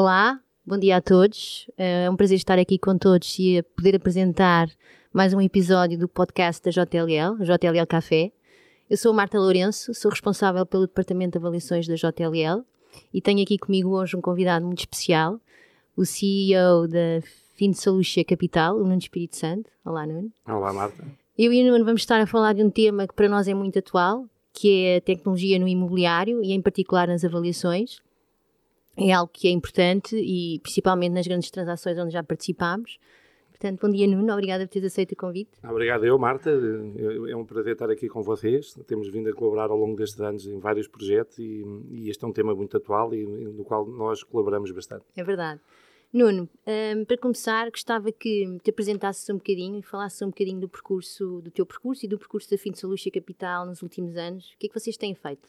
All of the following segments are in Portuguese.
Olá, bom dia a todos. É um prazer estar aqui com todos e poder apresentar mais um episódio do podcast da JLL, JLL Café. Eu sou Marta Lourenço, sou responsável pelo Departamento de Avaliações da JLL e tenho aqui comigo hoje um convidado muito especial, o CEO da FinSolution Capital, o Nuno Espírito Santo. Olá, Nuno. Olá, Marta. Eu e o Nuno vamos estar a falar de um tema que para nós é muito atual, que é a tecnologia no imobiliário e em particular nas avaliações. É algo que é importante e principalmente nas grandes transações onde já participámos. Portanto, bom dia Nuno, obrigada por teres aceito o convite. Obrigado eu, Marta. É um prazer estar aqui com vocês. Temos vindo a colaborar ao longo destes anos em vários projetos e, e este é um tema muito atual e no qual nós colaboramos bastante. É verdade. Nuno, um, para começar, gostava que te apresentasses um bocadinho e falasses um bocadinho do percurso, do teu percurso e do percurso da Solution Capital nos últimos anos. O que é que vocês têm feito?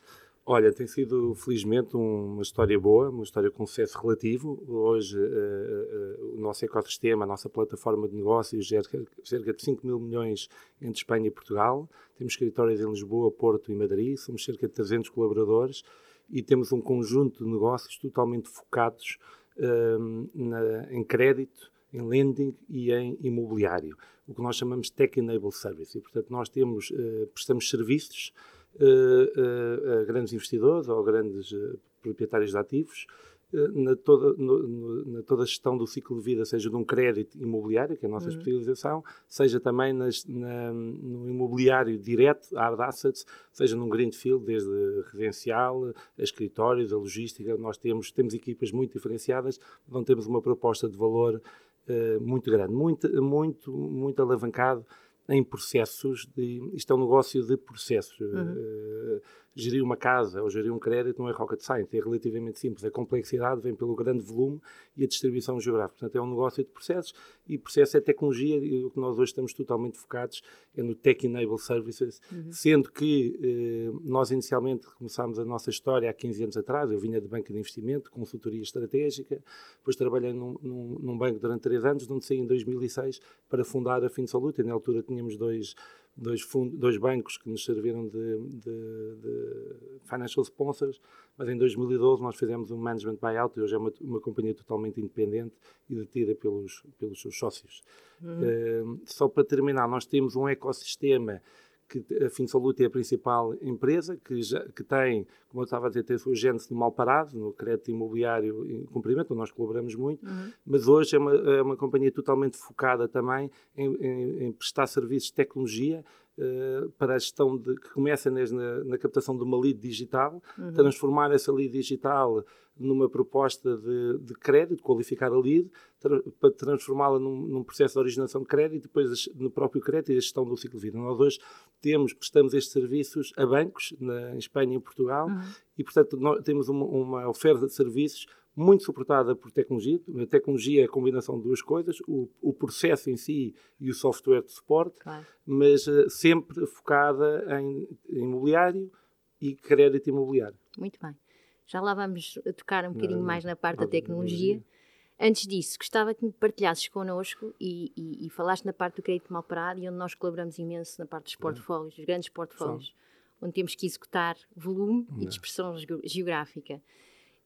Olha, tem sido felizmente uma história boa, uma história com sucesso relativo. Hoje uh, uh, o nosso ecossistema, a nossa plataforma de negócios gera cerca de 5 mil milhões entre Espanha e Portugal. Temos escritórios em Lisboa, Porto e Madrid, somos cerca de 300 colaboradores e temos um conjunto de negócios totalmente focados na, em crédito, em lending e em imobiliário, o que nós chamamos Tech Enable Service. E, portanto, nós temos, uh, prestamos serviços uh, uh, a grandes investidores ou grandes proprietários de ativos eh, na toda, no, no, na toda a gestão do ciclo de vida, seja de um crédito imobiliário, que é a nossa uhum. especialização, seja também nas, na, no imobiliário direto, hard assets, seja num greenfield, desde residencial, a escritórios, a logística. Nós temos, temos equipas muito diferenciadas, onde temos uma proposta de valor uh, muito grande, muito, muito, muito alavancado em processos de. Isto é um negócio de processos. Uhum. Gerir uma casa ou gerir um crédito não é rocket science, é relativamente simples. A complexidade vem pelo grande volume e a distribuição geográfica. Portanto, é um negócio de processos e processo é tecnologia e o que nós hoje estamos totalmente focados é no Tech Enable Services, uhum. sendo que eh, nós inicialmente começámos a nossa história há 15 anos atrás, eu vinha de banco de investimento, consultoria estratégica, depois trabalhei num, num, num banco durante 3 anos, onde saí em 2006 para fundar a FinSolute, na altura tínhamos dois dois, fundos, dois bancos que nos serviram de, de, de, financial sponsors, mas em 2012 nós fizemos um management buyout e hoje é uma, uma companhia totalmente independente e detida pelos, pelos seus sócios. Uhum. Uh, só para terminar, nós temos um ecossistema que a FinSolute é a principal empresa, que, já, que tem, como eu estava a dizer, tem a sua no mal parado, no crédito imobiliário em cumprimento, onde nós colaboramos muito, uhum. mas hoje é uma, é uma companhia totalmente focada também em, em, em prestar serviços de tecnologia para a gestão de, que começa na, na, captação de uma lead digital, uhum. transformar essa lead digital numa proposta de, de crédito, qualificar a lead, tra para transformá-la num, num, processo de originação de crédito e depois no próprio crédito e a gestão do ciclo de vida. Nós hoje temos, prestamos estes serviços a bancos, na, em Espanha e em Portugal, uhum. e portanto nós temos uma, uma oferta de serviços muito suportada por tecnologia. A tecnologia é a combinação de duas coisas, o, o processo em si e o software de suporte, claro. mas uh, sempre focada em, em imobiliário e crédito imobiliário. Muito bem. Já lá vamos tocar um bocadinho não, mais na parte da tecnologia. Antes disso, gostava que me partilhasses connosco e, e, e, falaste na parte do crédito mal parado e onde nós colaboramos imenso na parte dos portfólios, dos grandes portfólios, onde temos que executar volume e dispersão geográfica.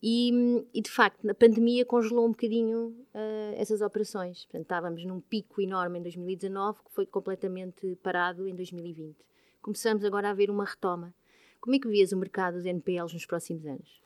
E, e, de facto, a pandemia congelou um bocadinho uh, essas operações. Portanto, estávamos num pico enorme em 2019 que foi completamente parado em 2020. Começamos agora a ver uma retoma. Como é que vês o mercado dos NPLs nos próximos anos?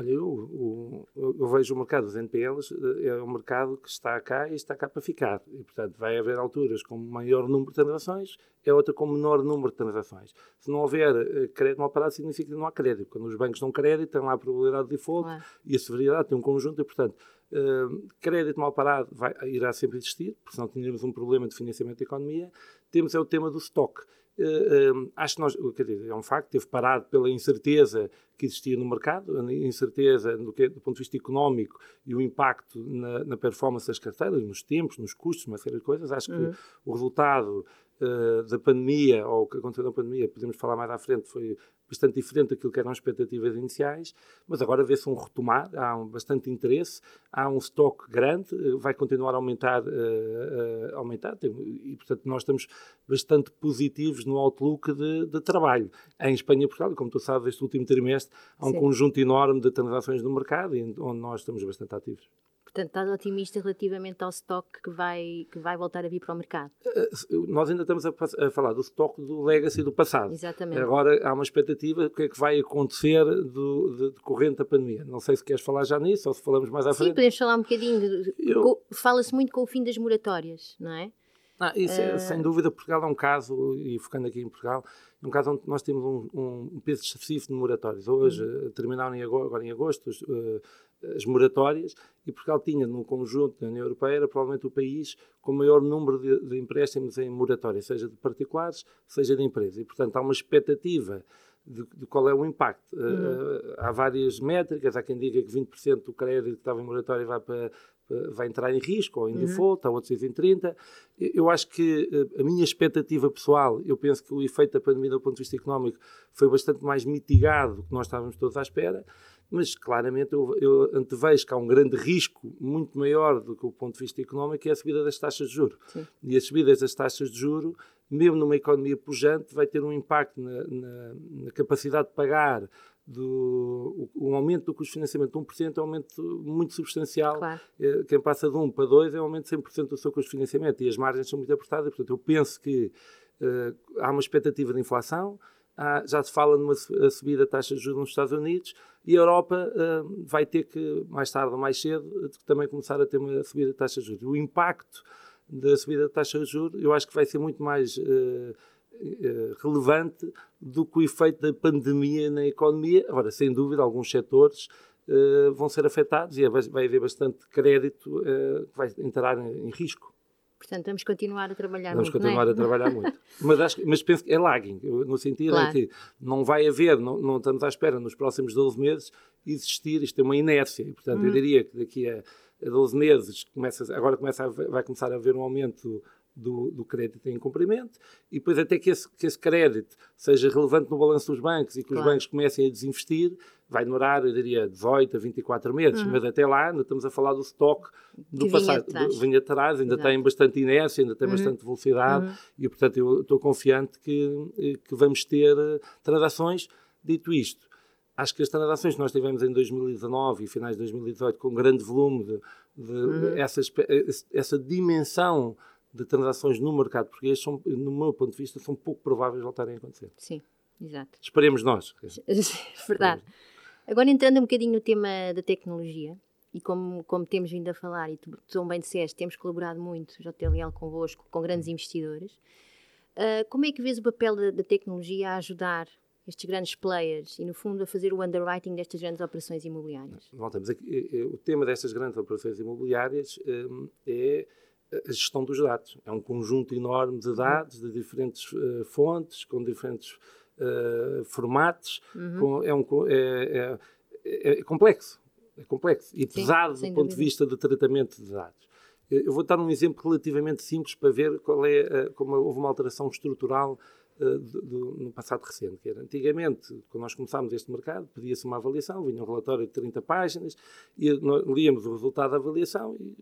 Olha, eu, eu, eu, vejo o mercado dos NPLs, eh, é um mercado que está cá e está cá para ficar. E, portanto, vai haver alturas com maior número de transações, é outra com menor número de transações. Se não houver uh, crédito mal parado, significa que não há crédito. Quando os bancos dão crédito, tem lá a probabilidade de default é. e a severidade tem um conjunto e, portanto, uh, crédito mal parado vai, irá sempre existir, porque senão tínhamos um problema de financiamento da economia. Temos é o tema do stock. Uh, acho que nós, quer dizer, é um facto, teve parado pela incerteza que existia no mercado, a incerteza do, que, do ponto de vista económico e o impacto na, na, performance das carteiras, nos tempos, nos custos, uma série de coisas. Acho uhum. que o resultado uh, da pandemia, ou o que aconteceu na pandemia, podemos falar mais à frente, foi bastante diferente daquilo que eram as expectativas iniciais, mas agora vê-se um retomar, há um bastante interesse, há um estoque grande, eh, vai continuar a aumentar, uh, uh, aumentar e portanto nós estamos bastante positivos no outlook de, de, trabalho. Em Espanha e Portugal, como tu sabes, este último trimestre há um Sim. conjunto enorme de transações no mercado, onde nós estamos bastante ativos. Portanto, estás otimista relativamente ao stock que vai, que vai voltar a vir para o mercado? Uh, nós ainda estamos a, a, falar do stock do legacy do passado. Exatamente. Agora há uma expectativa do que é que vai acontecer do, de, decorrente da pandemia. Não sei se queres falar já nisso ou se falamos mais à frente. Sim, podemos falar um bocadinho. Eu... Fala-se muito com o fim das moratórias, não é? Ah, isso, uh... sem dúvida, Portugal é um caso, e focando aqui em Portugal, é um caso onde nós temos um, um peso excessivo de moratórias. Hoje, uhum. terminaram em agosto, agora em agosto, uh, as moratórias e Portugal tinha no conjunto da União Europeia era provavelmente o país com o maior número de, de empréstimos em moratória, seja de particulares, seja de empresas. E, portanto, há uma expectativa de, de qual é o impacto. Uhum. Uh, há várias métricas, há quem diga que 20% do crédito que estava em moratória vai, para, vai entrar em risco ou em uhum. default, há outros dizem 30%. Eu acho que uh, a minha expectativa pessoal, eu penso que o efeito da pandemia do ponto de vista económico foi bastante mais mitigado do que nós estávamos todos à espera mas claramente eu, eu antevejo que há um grande risco muito maior do que o ponto de vista económico, que é a subida das taxas de juros. E as subidas das taxas de juros, mesmo numa economia pujante, vai ter um impacto na, na, na capacidade de pagar do o, aumento do custo de financiamento de 1% é um aumento muito substancial. Claro. É, quem passa de 1 para 2 é um aumento de 100% do seu custo de financiamento e as margens são muito apertadas. Portanto, eu penso que uh, há uma expectativa de inflação, há, já se fala numa subida da taxa de juros nos Estados Unidos e a Europa uh, vai ter que, mais tarde ou mais cedo, também começar a ter uma subida da taxa de juros. O impacto da subida da taxa de juros eu acho que vai ser muito mais uh, relevante do que o efeito da pandemia na economia. Agora, sem dúvida, alguns setores uh, vão ser afetados e vai haver bastante crédito uh, que vai entrar em, em, risco. Portanto, vamos continuar a trabalhar vamos muito. Vamos continuar é? a trabalhar muito. Mas, acho, mas penso que é lagging, no sentido claro. em que não vai haver, não, não, estamos à espera nos próximos 12 meses existir, isto é uma inércia. E, portanto, eu uhum. diria que daqui a, a 12 meses começa, agora começa a, vai começar a haver um aumento do, do, crédito em cumprimento e depois até que esse, que esse crédito seja relevante no balanço dos bancos e que claro. os bancos comecem a desinvestir, vai demorar, eu diria, 18 a 24 meses, uhum. mas até lá ainda estamos a falar do estoque do que passado, vinha atrás, ainda Exato. tem bastante inércia, ainda tem uhum. bastante velocidade uhum. e, portanto, eu estou confiante que, que vamos ter eh, transações. Dito isto, acho que as transações que nós tivemos em 2019 e finais de 2018 com grande volume de, de uhum. essa dimensão de transações no mercado português, são, no meu ponto de vista, são pouco prováveis voltarem a acontecer. Sim, exato. Esperemos nós. Verdade. Agora entrando um bocadinho no tema da tecnologia, e como, como temos vindo a falar, e tu, tu bem disseste, temos colaborado muito, JTLL, convosco, com grandes investidores, uh, como é que vês o papel da, da, tecnologia a ajudar estes grandes players e, no fundo, a fazer o underwriting destas grandes operações imobiliárias? Voltamos. Eh, eh, o tema destas grandes operações imobiliárias um, é a gestão dos dados. É um conjunto enorme de dados de diferentes uh, fontes, com diferentes uh, formatos. Uhum. Com, é, um, é, é, é, complexo. É complexo e Sim, pesado do ponto dúvida. de vista de tratamento de dados. Eu vou dar um exemplo relativamente simples para ver qual é, como houve uma alteração estrutural uh, do, do, no passado recente. Que era, antigamente, quando nós começámos este mercado, pedia-se uma avaliação, vinha um relatório de 30 páginas, e nós líamos o resultado da avaliação e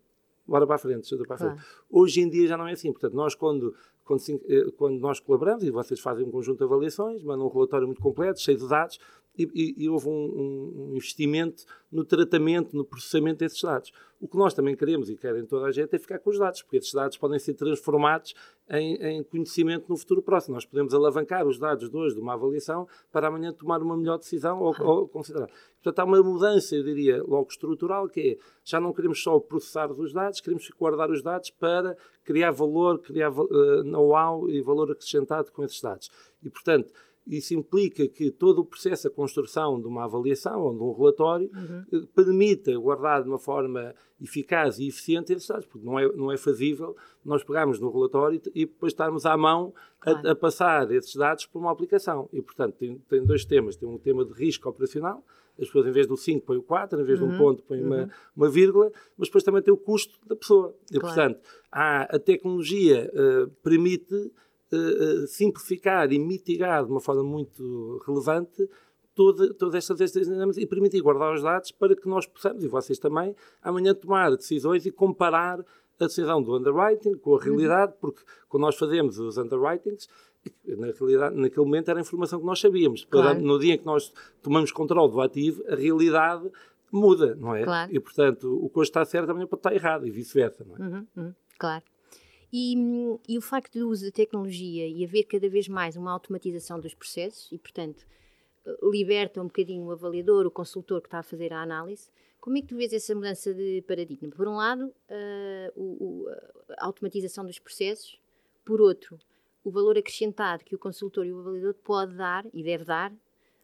bora para a frente, para a frente. Claro. Hoje em dia já não é assim. Portanto, nós quando, quando, eh, quando, nós colaboramos, e vocês fazem um conjunto de avaliações, mandam um relatório muito completo, cheio de dados, e, e, e houve um, um, investimento no tratamento, no processamento desses dados. O que nós também queremos e querem toda a gente é ficar com os dados, porque esses dados podem ser transformados em, em, conhecimento no futuro próximo. Nós podemos alavancar os dados de hoje de uma avaliação para amanhã tomar uma melhor decisão ou, ou considerar. Portanto, há uma mudança, eu diria, logo estrutural, que é, já não queremos só processar os dados, queremos guardar os dados para criar valor, criar uh, know-how e valor acrescentado com esses dados. E, portanto, isso implica que todo o processo, a construção de uma avaliação ou de um relatório, uhum. Eh, permita guardar de uma forma eficaz e eficiente esses dados, porque não é, não é fazível nós pegarmos no relatório e depois estarmos à mão claro. a, a, passar esses dados para uma aplicação. E, portanto, tem, tem dois temas. Tem um tema de risco operacional, as pessoas em vez do 5 põem o 4, em vez uhum. de um uhum. ponto põem uhum. uma, uma vírgula, mas depois também tem o custo da pessoa. E, claro. portanto, há, a tecnologia uh, permite uh, simplificar e mitigar de uma forma muito relevante toda, todas estas, estas dinâmicas e permitir guardar os dados para que nós possamos, e vocês também, amanhã tomar decisões e comparar a decisão do underwriting com a realidade, uhum. porque quando nós fazemos os underwritings, na realidade, naquele momento era a informação que nós sabíamos. Claro. No dia em que nós tomamos controle do ativo, a realidade muda, não é? Claro. E, portanto, o que hoje está certo amanhã pode estar errado e vice-versa, não é? Uhum, uhum, claro. E, e, o facto do uso da tecnologia e haver cada vez mais uma automatização dos processos e, portanto, liberta um bocadinho o avaliador, o consultor que está a fazer a análise. Como é que tu vês essa mudança de paradigma? Por um lado, uh, o, a automatização dos processos, por outro, o valor acrescentado que o consultor e o avaliador pode dar e deve dar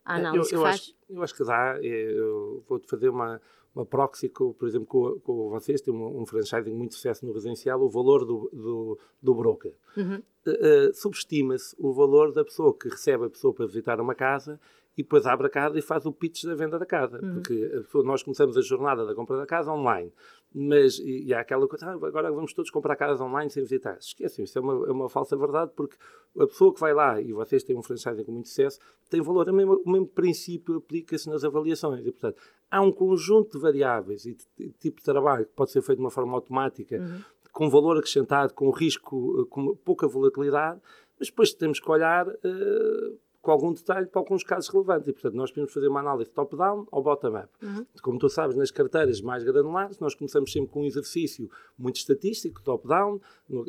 à análise eu, eu que faz. Acho, eu acho que dá. Eu vou-te fazer uma, uma proxy, com, por exemplo, com, com vocês, tem um, um franchising muito sucesso no residencial, o valor do, do, do broker. Uhum. Uh, uh, Subestima-se o valor da pessoa que recebe a pessoa para visitar uma casa e depois abre a casa e faz o pitch da venda da casa. Uhum. Porque pessoa, nós começamos a jornada da compra da casa online. Mas, e, e há aquela coisa, ah, agora vamos todos comprar casas online sem visitar. Esquecem, isso é uma, é uma falsa verdade, porque a pessoa que vai lá, e vocês têm um franchising com muito sucesso, tem valor, o mesmo, o mesmo princípio aplica-se nas avaliações. E, portanto, há um conjunto de variáveis e de, de, de tipo de trabalho que pode ser feito de uma forma automática, uhum. com valor acrescentado, com risco, com pouca volatilidade, mas depois temos que olhar uh, com algum detalhe para alguns casos relevantes. E, portanto, nós podemos fazer uma análise top-down ou bottom-up. Uhum. Como tu sabes, nas carteiras mais granulares, nós começamos sempre com um exercício muito estatístico, top-down.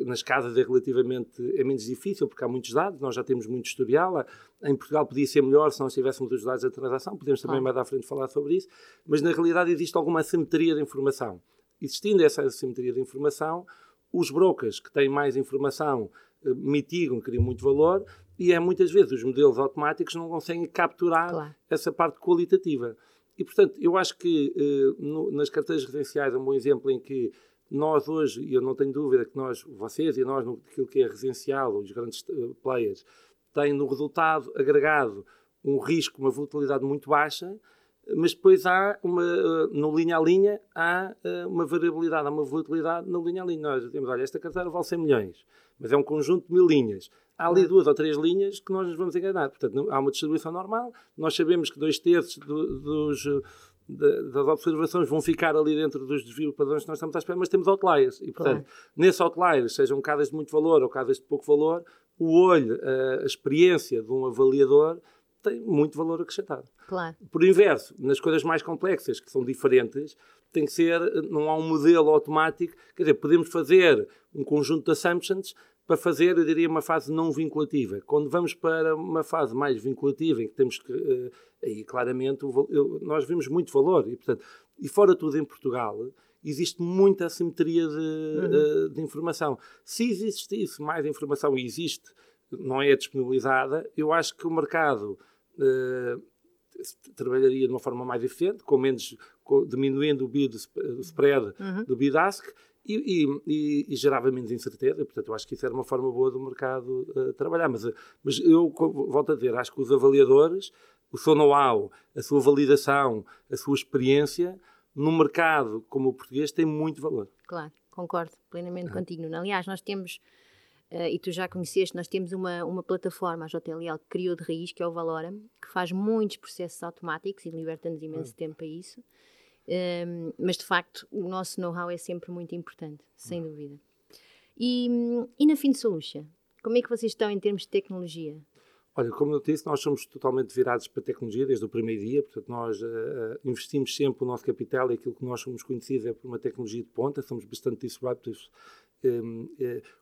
Nas casas é relativamente é menos difícil, porque há muitos dados, nós já temos muito historial. Em Portugal podia ser melhor se nós tivéssemos os dados da transação, podemos também claro. mais à frente falar sobre isso, mas na realidade existe alguma assimetria de informação. Existindo essa assimetria de informação, os brokers que têm mais informação eh, mitigam, criam muito valor, e é muitas vezes os modelos automáticos não conseguem capturar claro. essa parte qualitativa. E, portanto, eu acho que uh, no, nas carteiras residenciais é um bom exemplo em que nós hoje, e eu não tenho dúvida que nós, vocês e nós, no aquilo que é residencial, os grandes uh, players, têm no resultado agregado um risco, uma volatilidade muito baixa, mas depois há uma, uh, no linha a linha, há uma variabilidade, há uma volatilidade na linha a linha. Nós temos, olha, esta carteira vale 100 milhões, mas é um conjunto de mil linhas há ali duas ou três linhas que nós nos vamos enganar. Portanto, há uma distribuição normal, nós sabemos que dois terços do, dos, das observações vão ficar ali dentro dos desvios padrões que nós estamos à espera, mas temos outliers. E, portanto, claro. nesses outliers, sejam casas de muito valor ou casas de pouco valor, o olho, a, a experiência de um avaliador tem muito valor acrescentado. Claro. Por inverso, nas coisas mais complexas, que são diferentes, tem que ser, não há um modelo automático, quer dizer, podemos fazer um conjunto de assumptions, para fazer, eu diria, uma fase não vinculativa. Quando vamos para uma fase mais vinculativa, em que temos que, uh, aí claramente, eu, nós vemos muito valor. E, portanto, e fora tudo em Portugal, existe muita assimetria de, uhum. uh, de informação. Se existisse mais informação, e existe, não é disponibilizada, eu acho que o mercado uh, trabalharia de uma forma mais eficiente, com menos, com, diminuindo o bid, o spread uhum. do bid-ask, e, e, e, gerava menos incerteza. Portanto, eu acho que isso era uma forma boa do mercado uh, trabalhar. Mas, uh, mas eu volto a dizer, acho que os avaliadores, o seu know-how, a sua validação, a sua experiência, no mercado como o português, tem muito valor. Claro, concordo plenamente ah. contigo. Aliás, nós temos. Uh, e tu já conheceste, nós temos uma, uma plataforma, a JLL, que criou de raiz, que é o Valorem, que faz muitos processos automáticos e liberta-nos imenso ah. tempo para isso. Um, mas de facto, o nosso know-how é sempre muito importante, sem uhum. dúvida. E, e na Fin Solution, como é que vocês estão em termos de tecnologia? Olha, como eu disse, nós somos totalmente virados para a tecnologia desde o primeiro dia, portanto, nós uh, investimos sempre o nosso capital e aquilo que nós somos conhecidos é por uma tecnologia de ponta, somos bastante disruptivos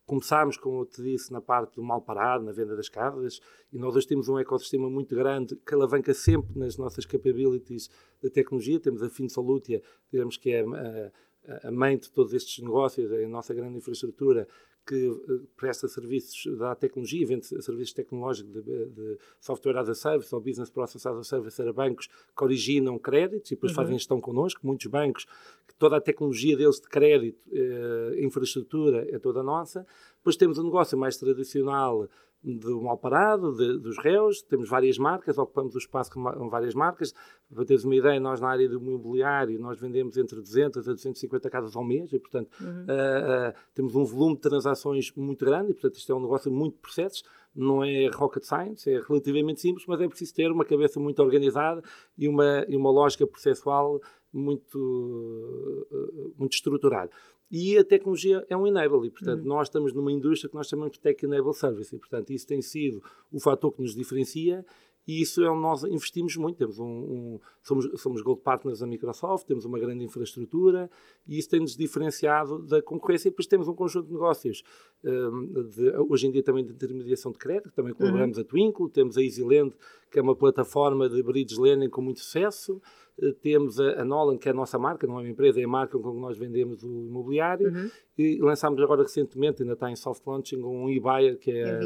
começámos, como eu te disse, na parte do mal parado, na venda das casas, e nós hoje temos um ecossistema muito grande que alavanca sempre nas nossas capabilities de tecnologia. Temos a FinSolutia, digamos que é a, a mãe de todos estes negócios, a nossa grande infraestrutura, que eh, presta serviços da tecnologia, vende serviços tecnológicos de, de, software as a service ou business process as a service a bancos que originam créditos e depois uhum. fazem gestão connosco. Muitos bancos, que toda a tecnologia deles de crédito, eh, infraestrutura é toda nossa. Depois temos um negócio mais tradicional do mal parado, de, dos réus, temos várias marcas, ocupamos o espaço com várias marcas. Para teres uma ideia, nós na área do imobiliário, nós vendemos entre 200 a 250 casas ao mês e, portanto, uhum. uh, uh, temos um volume de transações muito grande e, portanto, isto é um negócio muito processos. Não é rocket science, é relativamente simples, mas é preciso ter uma cabeça muito organizada e uma, e uma lógica processual muito, uh, muito estruturada. E a tecnologia é um enable, e portanto uhum. nós estamos numa indústria que nós chamamos de Tech Enable Service, e portanto isso tem sido o fator que nos diferencia e isso é onde nós investimos muito. Temos um, um, somos, somos Gold Partners da Microsoft, temos uma grande infraestrutura e isso tem-nos diferenciado da concorrência. E depois temos um conjunto de negócios, um, de, hoje em dia também de intermediação de crédito, também colaboramos uhum. a Twinkle, temos a EasyLend, que é uma plataforma de bridge lending com muito sucesso. Uh, temos a, a, Nolan, que é a nossa marca, não é uma empresa, é a marca com que nós vendemos o imobiliário. Uhum. E lançámos agora recentemente, ainda está em soft launching, um e-buyer, que é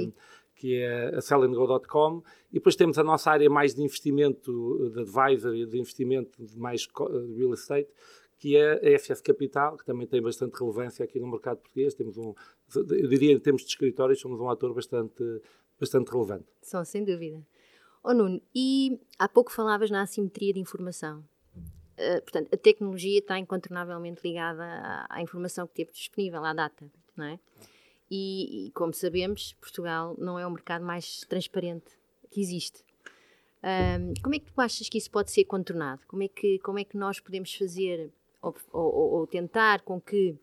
que é a sellandgo.com, e depois temos a nossa área mais de investimento, de advisory, de investimento de mais real estate, que é a FS Capital, que também tem bastante relevância aqui no mercado português. Temos um, eu diria, em termos de escritórios, somos um ator bastante, bastante relevante. São, sem dúvida. Oh Nuno, e há pouco falavas na assimetria de informação. Uh, portanto, a tecnologia está incontornavelmente ligada à, à informação que teve disponível, à data, não é? E, e, como sabemos, Portugal não é o mercado mais transparente que existe. Um, como é que tu achas que isso pode ser contornado? Como é que, como é que nós podemos fazer ou, ou, ou tentar com que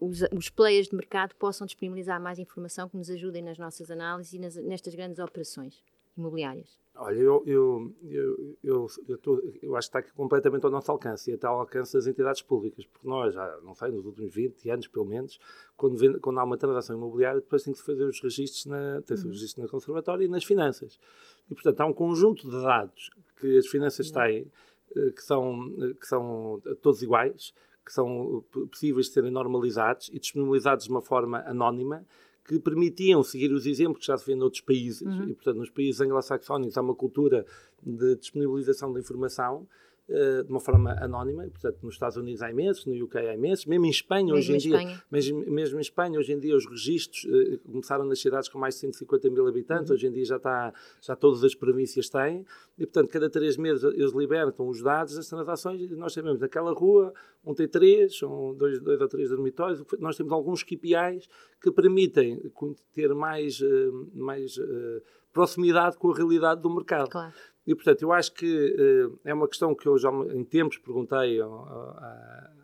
os, os, players de mercado possam disponibilizar mais informação que nos ajudem nas nossas análises e nas, nestas grandes operações imobiliárias? Olha, eu, eu, eu, eu, eu, tô, eu acho que está completamente ao nosso alcance e até ao alcance das entidades públicas, porque nós, já, não sei, nos últimos 20 anos pelo menos, quando, vem, quando há uma transação imobiliária, depois tem que se fazer os registros na, tem uhum. na conservatória e nas finanças. E, portanto, há um conjunto de dados que as finanças uhum. têm, eh, que são, que são todos iguais, que são possíveis de serem normalizados e disponibilizados de uma forma anónima, que permitiam seguir os exemplos que já se vê noutros países, uhum. e portanto nos países anglo-saxónicos há uma cultura de disponibilização da informação de uma forma anónima, portanto nos Estados Unidos há imensos, no UK há imensos, mesmo em Espanha mesmo hoje em, Espanha. dia, mesmo, mesmo em Espanha hoje em dia os registros uh, começaram nas cidades com mais de 150 mil habitantes, uhum. hoje em dia já está, já todas as províncias têm, e portanto cada três meses eles libertam os dados das transações e nós sabemos aquela rua, um tem três, um, dois, dois ou três dormitórios, nós temos alguns KPIs que permitem ter mais, uh, mais proximidade com a realidade do mercado. Claro. E, portanto, eu acho que uh, é uma questão que eu já em tempos perguntei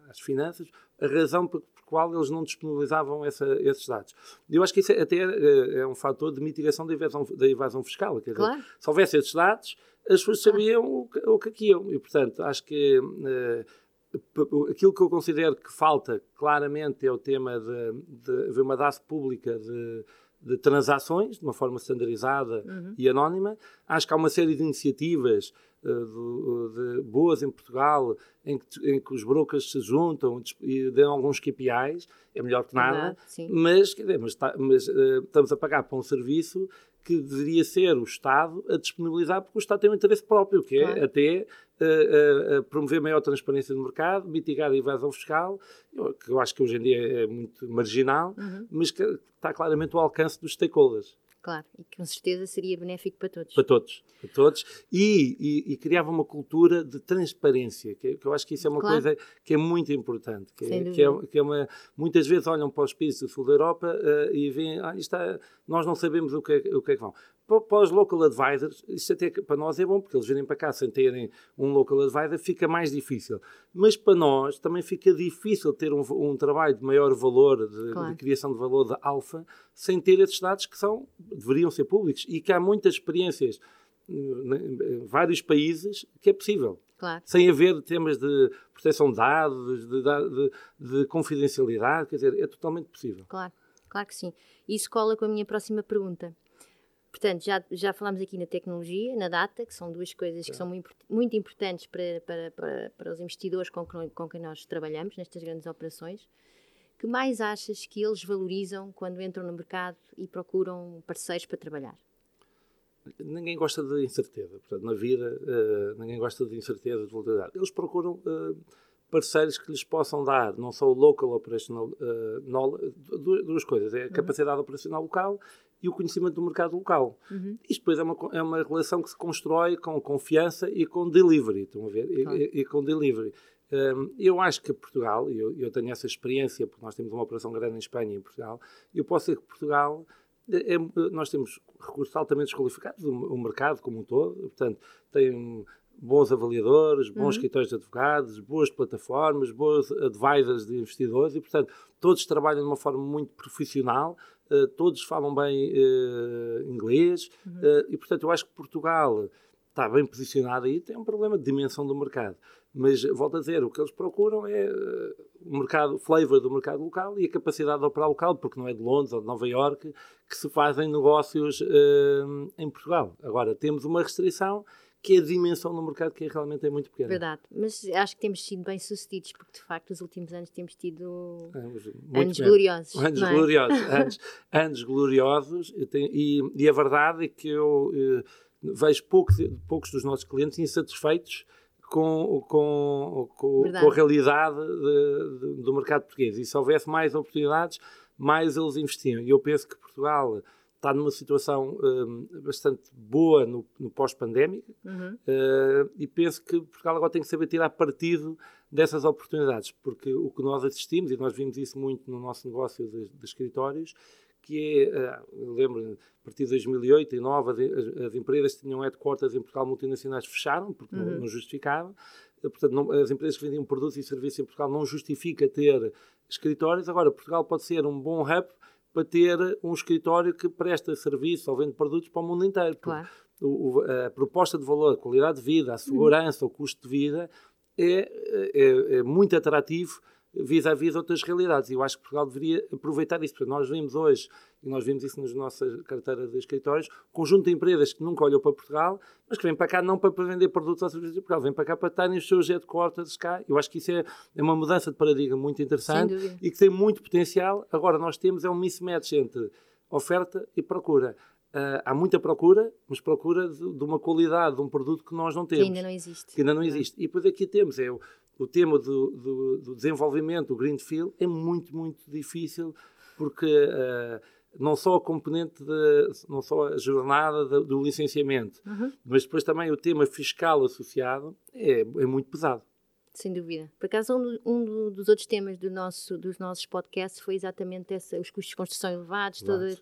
às finanças, a razão por, qual eles não disponibilizavam essa, esses dados. Eu acho que isso é, até é, é um fator de mitigação da evasão, da evasão fiscal. Quer claro. dizer, se houvesse esses dados, as pessoas sabiam o, que, o que aqui iam. E, portanto, acho que uh, aquilo que eu considero que falta claramente é o tema de, de haver uma DAS pública de de transações, de uma forma standardizada uhum. e anónima. Acho que há uma série de iniciativas uh, de, de boas em Portugal em que, em que, os brokers se juntam e dão alguns KPIs, é melhor que nada, mas, dizer, mas, tá, mas uh, estamos a pagar para um serviço que deveria ser o Estado a disponibilizar, porque o Estado tem um interesse próprio, que é claro. até uh, uh, promover maior transparência do mercado, mitigar a evasão fiscal, que eu acho que hoje em dia é muito marginal, uhum. mas que está claramente ao alcance dos stakeholders. Claro, e com certeza seria benéfico para todos. Para todos, para todos. E, e, e criava uma cultura de transparência, que, que, eu acho que isso é uma claro. coisa que é muito importante. Que, é, que, é, que é uma, muitas vezes olham para os países do sul da Europa uh, e veem, ah, está, nós não sabemos o que, é, o que é que vão para os local advisors, isso até para nós é bom, porque eles virem para cá sem terem um local advisor, fica mais difícil. Mas para nós também fica difícil ter um, um trabalho de maior valor, de, claro. de, criação de valor de alfa, sem ter esses dados que são, deveriam ser públicos e que há muitas experiências em vários países que é possível. Claro. Sem haver temas de proteção de dados, de, de, de, confidencialidade, quer dizer, é totalmente possível. Claro, claro que sim. Isso cola com a minha próxima pergunta. Portanto, já, já falámos aqui na tecnologia, na data, que são duas coisas que são muito, muito importantes para, para, para, para, os investidores com, com quem nós trabalhamos nestas grandes operações. Que mais achas que eles valorizam quando entram no mercado e procuram parceiros para trabalhar? Ninguém gosta de incerteza. Portanto, na vida, uh, ninguém gosta de incerteza, de volatilidade. Eles procuram uh, parceiros que lhes possam dar não só o local operational uh, knowledge, duas coisas, é a uhum. capacidade uhum. operacional local e o conhecimento do mercado local. Uhum. Isto depois é uma, é uma relação que se constrói com confiança e com delivery, estão a ver? E, e, com delivery. Um, eu acho que Portugal, eu, eu tenho essa experiência, porque nós temos uma operação grande em Espanha e em Portugal, eu posso dizer que Portugal é, nós temos recursos altamente desqualificados, o, o, mercado como um todo, portanto, tem bons avaliadores, bons uhum. escritórios de advogados, boas plataformas, boas advisors de investidores e, portanto, todos trabalham de uma forma muito profissional, uh, todos falam bem uh, inglês uhum. uh, e, portanto, eu acho que Portugal está bem posicionado aí, tem um problema de dimensão do mercado. Mas, volto a dizer, o que eles procuram é o mercado, o flavor do mercado local e a capacidade de operar local, porque não é de Londres ou de Nova Iorque que se fazem negócios em Portugal. Agora, temos uma restrição que é a dimensão do mercado que realmente é muito pequena. Verdade, mas acho que temos sido bem sucedidos, porque de facto nos últimos anos temos tido anos, anos gloriosos. Anos é? gloriosos, anos, anos gloriosos, e, e, a verdade é que eu eh, vejo poucos, poucos dos nossos clientes insatisfeitos com, com, com, com a realidade de, de, do mercado português. E se houvesse mais oportunidades, mais eles investiam. E eu penso que Portugal está numa situação um, bastante boa no, no pós-pandémico uhum. uh, e penso que Portugal agora tem que saber tirar partido dessas oportunidades, porque o que nós assistimos, e nós vimos isso muito no nosso negócio de, de escritórios, que é, uh, lembro, a partir de 2008 e 2009, as, as, empresas que tinham headquarters em Portugal multinacionais fecharam, porque uhum. não, não justificavam, portanto, não, as empresas que vendiam produtos e serviços em Portugal não justifica ter escritórios, agora Portugal pode ser um bom hub para ter um escritório que presta serviço ou vende produtos para o mundo inteiro. Claro. O, a proposta de valor, a qualidade de vida, a segurança, uhum. o custo de vida é, é, é muito atrativo vis-à-vis outras realidades. E eu acho que Portugal deveria aproveitar isso. Porque nós vimos hoje, e nós vimos isso nas nossas carteiras de escritórios, conjunto de empresas que nunca olham para Portugal, mas que vêm para cá não para vender produtos ou serviços de Portugal, vêm para cá para estarem os seus headquarters cá. Eu acho que isso é, é uma mudança de paradigma muito interessante e que tem muito potencial. Agora, nós temos é um mismatch entre oferta e procura. Uh, há muita procura, mas procura de, de, uma qualidade de um produto que nós não temos. Que ainda não existe. Que ainda não existe. E depois aqui temos é o, o tema do, do, do, desenvolvimento, o Greenfield, é muito, muito difícil, porque uh, não só a componente, de, não só a jornada de, do licenciamento, uhum. mas depois também o tema fiscal associado é, é muito pesado. Sem dúvida. Por acaso, um, um, dos outros temas do nosso, dos nossos podcasts foi exatamente essa, os custos de construção elevados, toda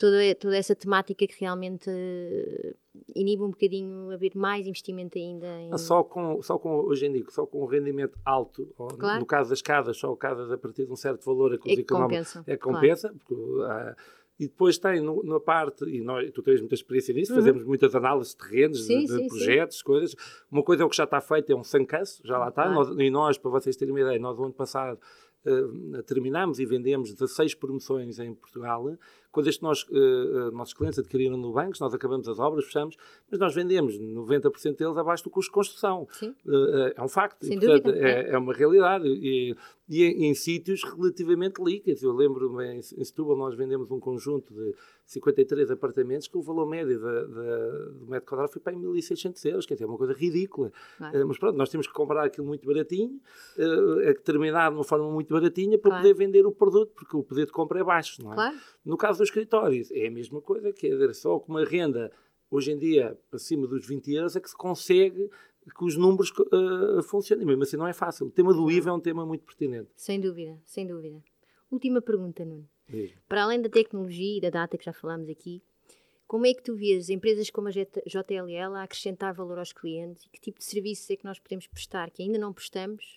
toda, toda essa temática que realmente uh, inibe um bocadinho haver mais investimento ainda. Em... Só, com, só com, hoje em dia, só com um rendimento alto, claro. no caso das casas, só casas a partir de um certo valor, é que compensa. É compensa, claro. porque, uh, e depois tem no, na parte, e nós, tu tens muita experiência nisso, uhum. fazemos muitas análises de terrenos, sim, de, de sim, projetos, sim. coisas. Uma coisa é o que já está feito, é um sancaço, já lá está. Claro. Nós, e nós, para vocês terem uma ideia, nós o ano passado uh, terminámos e vendemos 16 promoções em Portugal coisas que nós, uh, nossos clientes adquiriram no banco, nós acabamos as obras, fechamos, mas nós vendemos 90% deles abaixo do custo de construção. Uh, é um facto. Sem e, portanto, dúvida. É, é, uma realidade. E, e em, em, sítios relativamente líquidos. Eu lembro-me, em, em Setúbal, nós vendemos um conjunto de 53 apartamentos que o valor médio da, da, do metro quadrado foi para 1.600 euros, que é uma coisa ridícula. Uh, mas pronto, nós temos que comprar aquilo muito baratinho, uh, é terminar de uma forma muito baratinha para claro. poder vender o produto, porque o poder de compra é baixo, não é? Claro. No caso dos escritórios, é a mesma coisa, quer dizer, só com uma renda, hoje em dia, acima dos 20 euros, é que se consegue que os números uh, funcionem. Mesmo assim, não é fácil. O tema do IVA é um tema muito pertinente. Sem dúvida, sem dúvida. Última pergunta, Nuno. Para além da tecnologia e da data que já falámos aqui, como é que tu vês empresas como a JLL a acrescentar valor aos clientes e que tipo de serviços é que nós podemos prestar que ainda não prestamos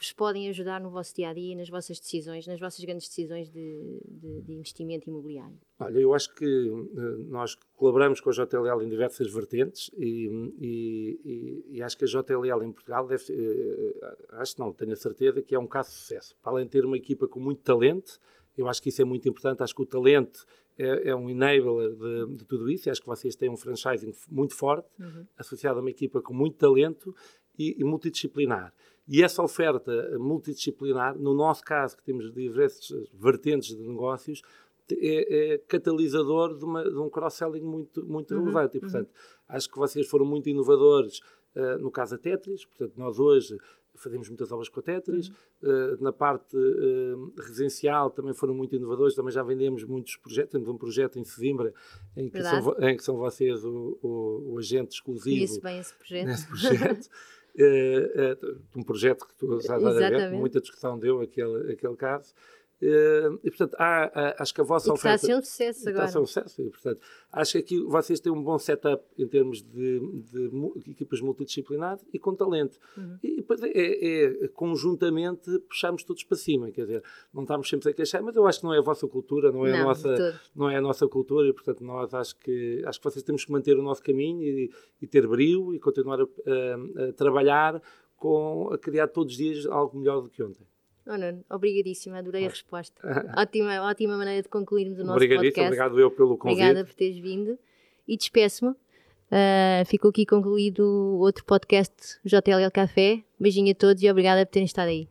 vos podem ajudar no vosso dia a dia, nas vossas decisões, nas vossas grandes decisões de, de, de investimento imobiliário? Olha, eu acho que uh, nós colaboramos com a JLL em diversas vertentes e, e, e, acho que a JLL em Portugal deve, uh, acho não, tenho a certeza que é um caso de sucesso. Para além de ter uma equipa com muito talento, eu acho que isso é muito importante. Acho que o talento é, é um enabler de, de, tudo isso. acho que vocês têm um franchising muito forte, uhum. associado a uma equipa com muito talento e, e multidisciplinar. E essa oferta multidisciplinar, no nosso caso, que temos diversas vertentes de negócios, é, é catalisador de, uma, de um cross-selling muito, muito uhum, relevante. E, portanto, uhum. acho que vocês foram muito inovadores uh, no caso da Tetris. Portanto, nós hoje fazemos muitas obras com a Tetris. Uhum. Uh, na parte uh, residencial também foram muito inovadores, também já vendemos muitos projetos. Temos um projeto em Sesimbra em que, são, em que são vocês o, o, o agente exclusivo Conheço bem esse projeto. nesse projeto. uh, um projeto que tu estás a ver, muita discussão deu aquele, aquele caso. Uh, e, portanto, há, há, acho que a vossa e oferta... Está a ser um sucesso agora. Está a ser um sucesso, e, portanto, acho que aqui vocês têm um bom setup em termos de, de, equipas multidisciplinares e com talento. Uhum. E depois é, é, é, conjuntamente puxarmos todos para cima, quer dizer, não estamos sempre a queixar, mas eu acho que não é a vossa cultura, não é, não, a, nossa, não é a nossa cultura e, portanto, nós acho que, acho que vocês temos que manter o nosso caminho e, e ter brilho e continuar a, a, a trabalhar com, a criar todos os dias algo melhor do que ontem. Oh, Nuno, obrigadíssima, adorei a resposta. ótima, ótima maneira de concluirmos o nosso Obrigadíssimo, podcast. obrigado eu pelo convite. Obrigada por teres vindo. E despeço-me. Uh, ficou aqui concluído outro podcast JLL Café. Beijinho a todos e obrigada por terem estado aí.